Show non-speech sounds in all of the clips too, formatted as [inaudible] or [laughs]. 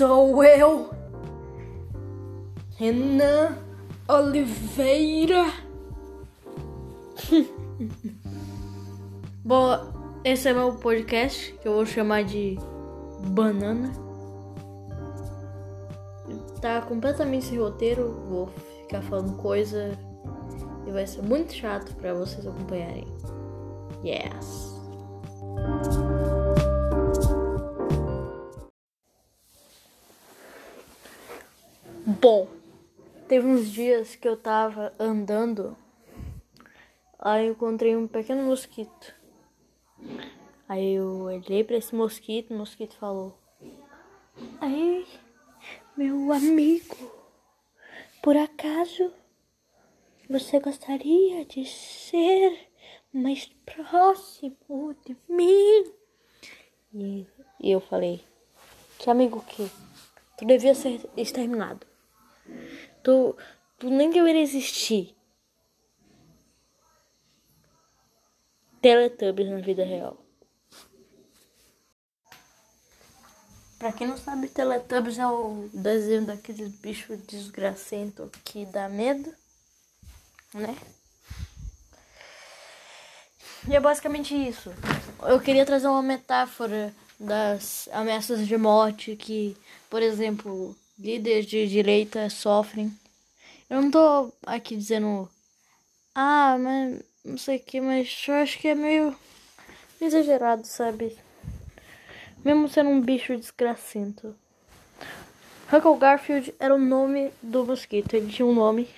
sou eu, Renan Oliveira. [laughs] Bom, esse é meu podcast que eu vou chamar de Banana. Tá completamente sem roteiro, vou ficar falando coisa e vai ser muito chato para vocês acompanharem. Yes. Bom, teve uns dias que eu tava andando, aí eu encontrei um pequeno mosquito. Aí eu olhei para esse mosquito, o mosquito falou: Aí, meu amigo, por acaso você gostaria de ser mais próximo de mim? E, e eu falei: Que amigo que? Tu devia ser exterminado. Tu, tu nem deveria existir. Teletubbies na vida real. Pra quem não sabe, Teletubbies é o desenho daqueles bichos desgracentos que dá medo, né? E é basicamente isso. Eu queria trazer uma metáfora das ameaças de morte que, por exemplo, líderes de direita sofrem. Eu não tô aqui dizendo, ah, mas não sei o que, mas eu acho que é meio exagerado, sabe? Mesmo sendo um bicho desgracento. Huckle Garfield era o nome do mosquito, ele tinha um nome.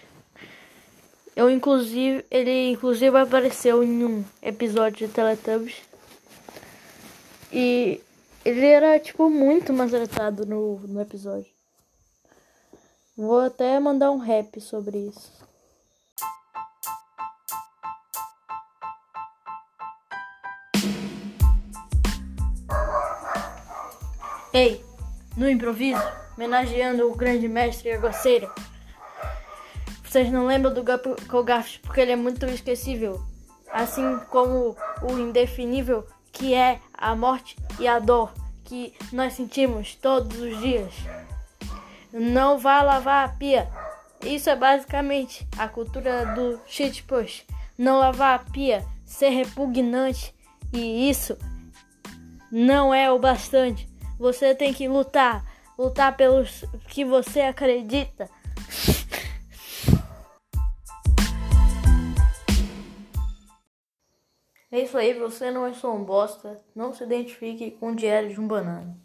Eu inclusive, ele inclusive apareceu em um episódio de Teletubbies. E ele era tipo muito maltratado no, no episódio. Vou até mandar um rap sobre isso. Ei, no improviso, homenageando o grande mestre Aguaceira. Vocês não lembram do Colgaf porque ele é muito esquecível, assim como o indefinível que é a morte e a dor que nós sentimos todos os dias. Não vá lavar a pia. Isso é basicamente a cultura do shit push. Não lavar a pia, ser repugnante e isso não é o bastante. Você tem que lutar, lutar pelos que você acredita. É isso aí, você não é só um bosta. Não se identifique com o diário de um banana.